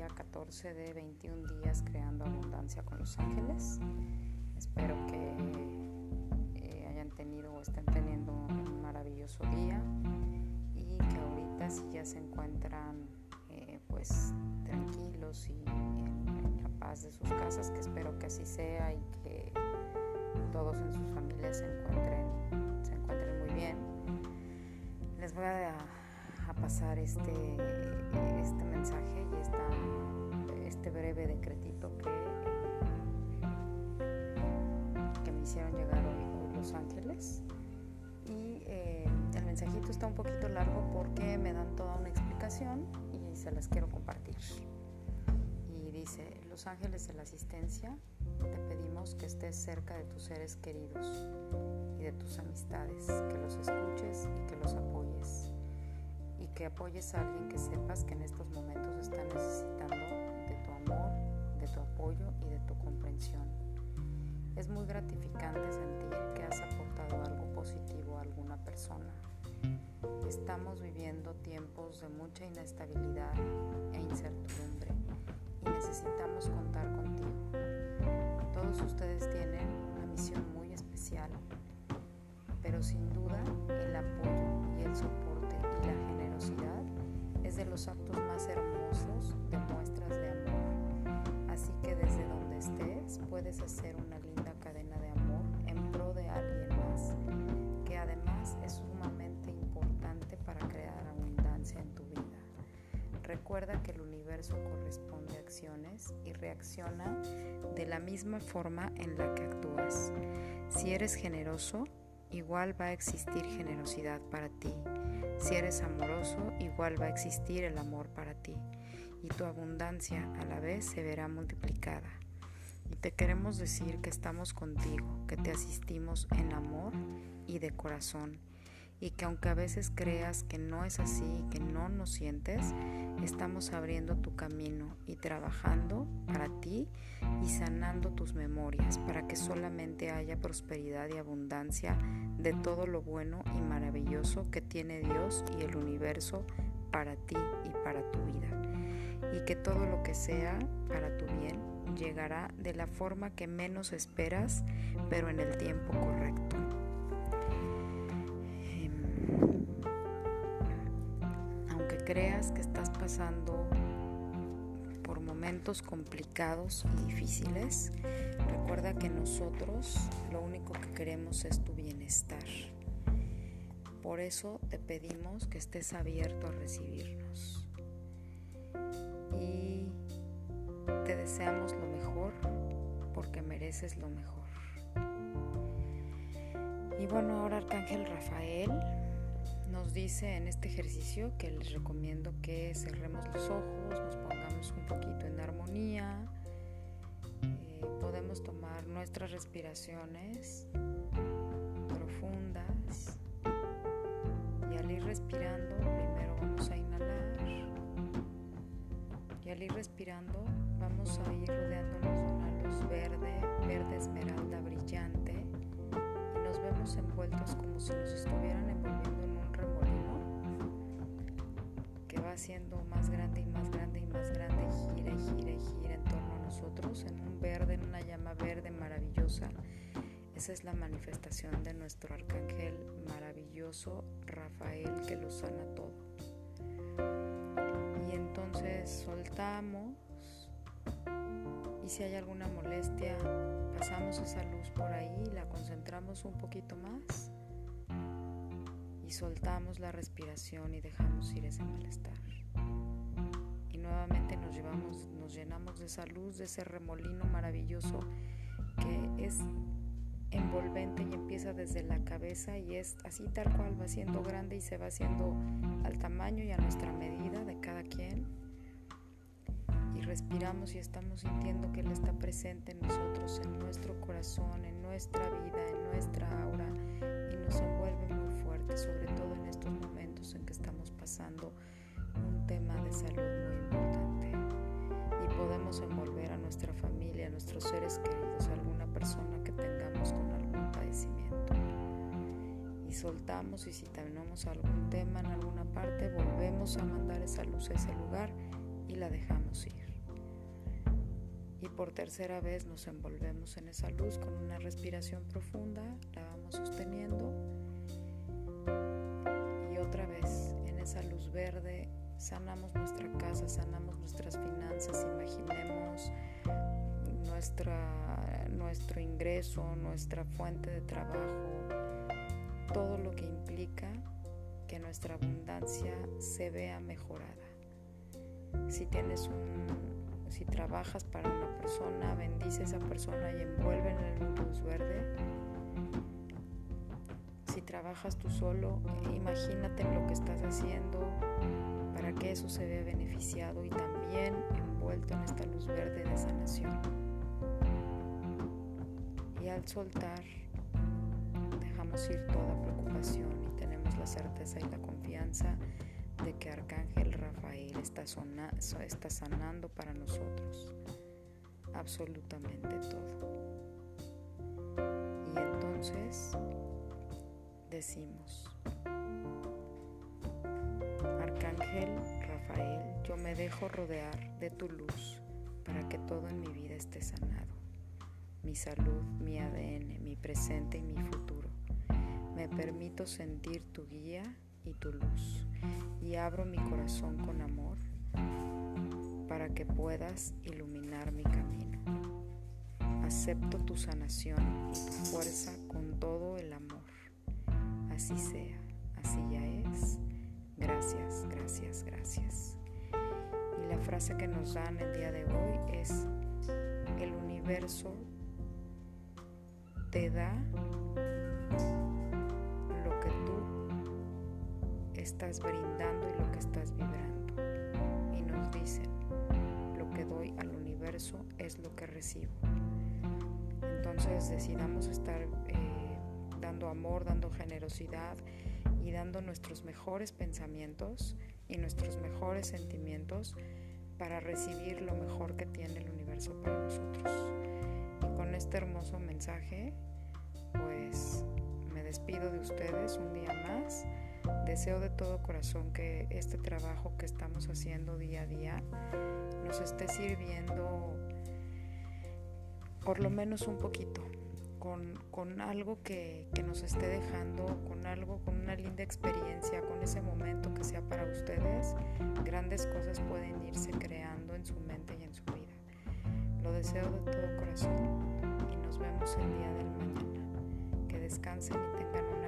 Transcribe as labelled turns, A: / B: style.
A: día 14 de 21 días creando abundancia con los ángeles. Espero que eh, hayan tenido o estén teniendo un maravilloso día y que ahorita si ya se encuentran eh, pues tranquilos y en, la paz de sus casas, que espero que así sea y que todos en sus familias se encuentren, se encuentren muy bien. Les voy a pasar este, este mensaje y este breve decretito que, que me hicieron llegar hoy, Los Ángeles. Y eh, el mensajito está un poquito largo porque me dan toda una explicación y se las quiero compartir. Y dice, Los Ángeles de la Asistencia, te pedimos que estés cerca de tus seres queridos y de tus amistades, apoyes a alguien que sepas que en estos momentos está necesitando de tu amor, de tu apoyo y de tu comprensión. Es muy gratificante sentir que has aportado algo positivo a alguna persona. Estamos viviendo tiempos de mucha inestabilidad e incertidumbre y necesitamos contar contigo. Todos ustedes tienen una misión muy especial, pero sin duda actos más hermosos de muestras de amor. Así que desde donde estés puedes hacer una linda cadena de amor en pro de alguien más, que además es sumamente importante para crear abundancia en tu vida. Recuerda que el universo corresponde a acciones y reacciona de la misma forma en la que actúas. Si eres generoso, igual va a existir generosidad para ti. Si eres amoroso, igual va a existir el amor para ti y tu abundancia a la vez se verá multiplicada. Y te queremos decir que estamos contigo, que te asistimos en amor y de corazón y que aunque a veces creas que no es así, que no nos sientes, estamos abriendo tu camino y trabajando para ti y sanando tus memorias para que solamente haya prosperidad y abundancia de todo lo bueno y maravilloso que tiene Dios y el universo para ti y para tu vida. Y que todo lo que sea para tu bien llegará de la forma que menos esperas, pero en el tiempo correcto. Creas que estás pasando por momentos complicados y difíciles, recuerda que nosotros lo único que queremos es tu bienestar. Por eso te pedimos que estés abierto a recibirnos. Y te deseamos lo mejor porque mereces lo mejor. Y bueno, ahora Arcángel Rafael nos dice en este ejercicio que les recomiendo que cerremos los ojos, nos pongamos un poquito en armonía, eh, podemos tomar nuestras respiraciones profundas y al ir respirando primero vamos a inhalar y al ir respirando vamos a ir rodeándonos de una luz verde, verde esmeralda brillante vemos envueltos como si nos estuvieran envolviendo haciendo más grande y más grande y más grande, gira y gira y gira en torno a nosotros, en un verde, en una llama verde maravillosa. Esa es la manifestación de nuestro arcángel maravilloso Rafael que lo sana todo. Y entonces soltamos si hay alguna molestia, pasamos esa luz por ahí, la concentramos un poquito más y soltamos la respiración y dejamos ir ese malestar. Y nuevamente nos, llevamos, nos llenamos de esa luz, de ese remolino maravilloso que es envolvente y empieza desde la cabeza y es así tal cual, va siendo grande y se va haciendo al tamaño y a nuestra medida de cada quien. Respiramos y estamos sintiendo que Él está presente en nosotros, en nuestro corazón, en nuestra vida, en nuestra aura y nos envuelve sobre todo en estos momentos en que estamos pasando un tema de salud muy importante y podemos envolver a nuestra familia, a nuestros seres queridos, a alguna persona que tengamos con algún padecimiento. Y soltamos y si tenemos algún tema en alguna parte, volvemos a mandar esa luz a ese lugar y la dejamos ir. Y por tercera vez nos envolvemos en esa luz con una respiración profunda, la vamos sosteniendo. Y otra vez en esa luz verde sanamos nuestra casa, sanamos nuestras finanzas, imaginemos nuestra, nuestro ingreso, nuestra fuente de trabajo, todo lo que implica que nuestra abundancia se vea mejorada. Si tienes un, si trabajas para una persona, bendice a esa persona y envuelve en el luz verde. Si trabajas tú solo, imagínate lo que estás haciendo para que eso se vea beneficiado y también envuelto en esta luz verde de sanación. Y al soltar, dejamos ir toda preocupación y tenemos la certeza y la confianza de que Arcángel Está sanando para nosotros absolutamente todo. Y entonces decimos, Arcángel Rafael, yo me dejo rodear de tu luz para que todo en mi vida esté sanado. Mi salud, mi ADN, mi presente y mi futuro. Me permito sentir tu guía y tu luz y abro mi corazón con amor que puedas iluminar mi camino. Acepto tu sanación y tu fuerza con todo el amor. Así sea, así ya es. Gracias, gracias, gracias. Y la frase que nos dan el día de hoy es, el universo te da estás brindando y lo que estás vibrando. Es lo que recibo. Entonces decidamos estar eh, dando amor, dando generosidad y dando nuestros mejores pensamientos y nuestros mejores sentimientos para recibir lo mejor que tiene el universo para nosotros. Y con este hermoso mensaje, pues me despido de ustedes un día más. Deseo de todo corazón que este trabajo que estamos haciendo día a día nos esté sirviendo por lo menos un poquito, con, algo que, que, nos esté dejando, con algo, con una linda experiencia, con ese momento que sea para ustedes, grandes cosas pueden irse creando en su mente y en su vida. Lo deseo de todo corazón y nos vemos el día del mañana. Que descansen y tengan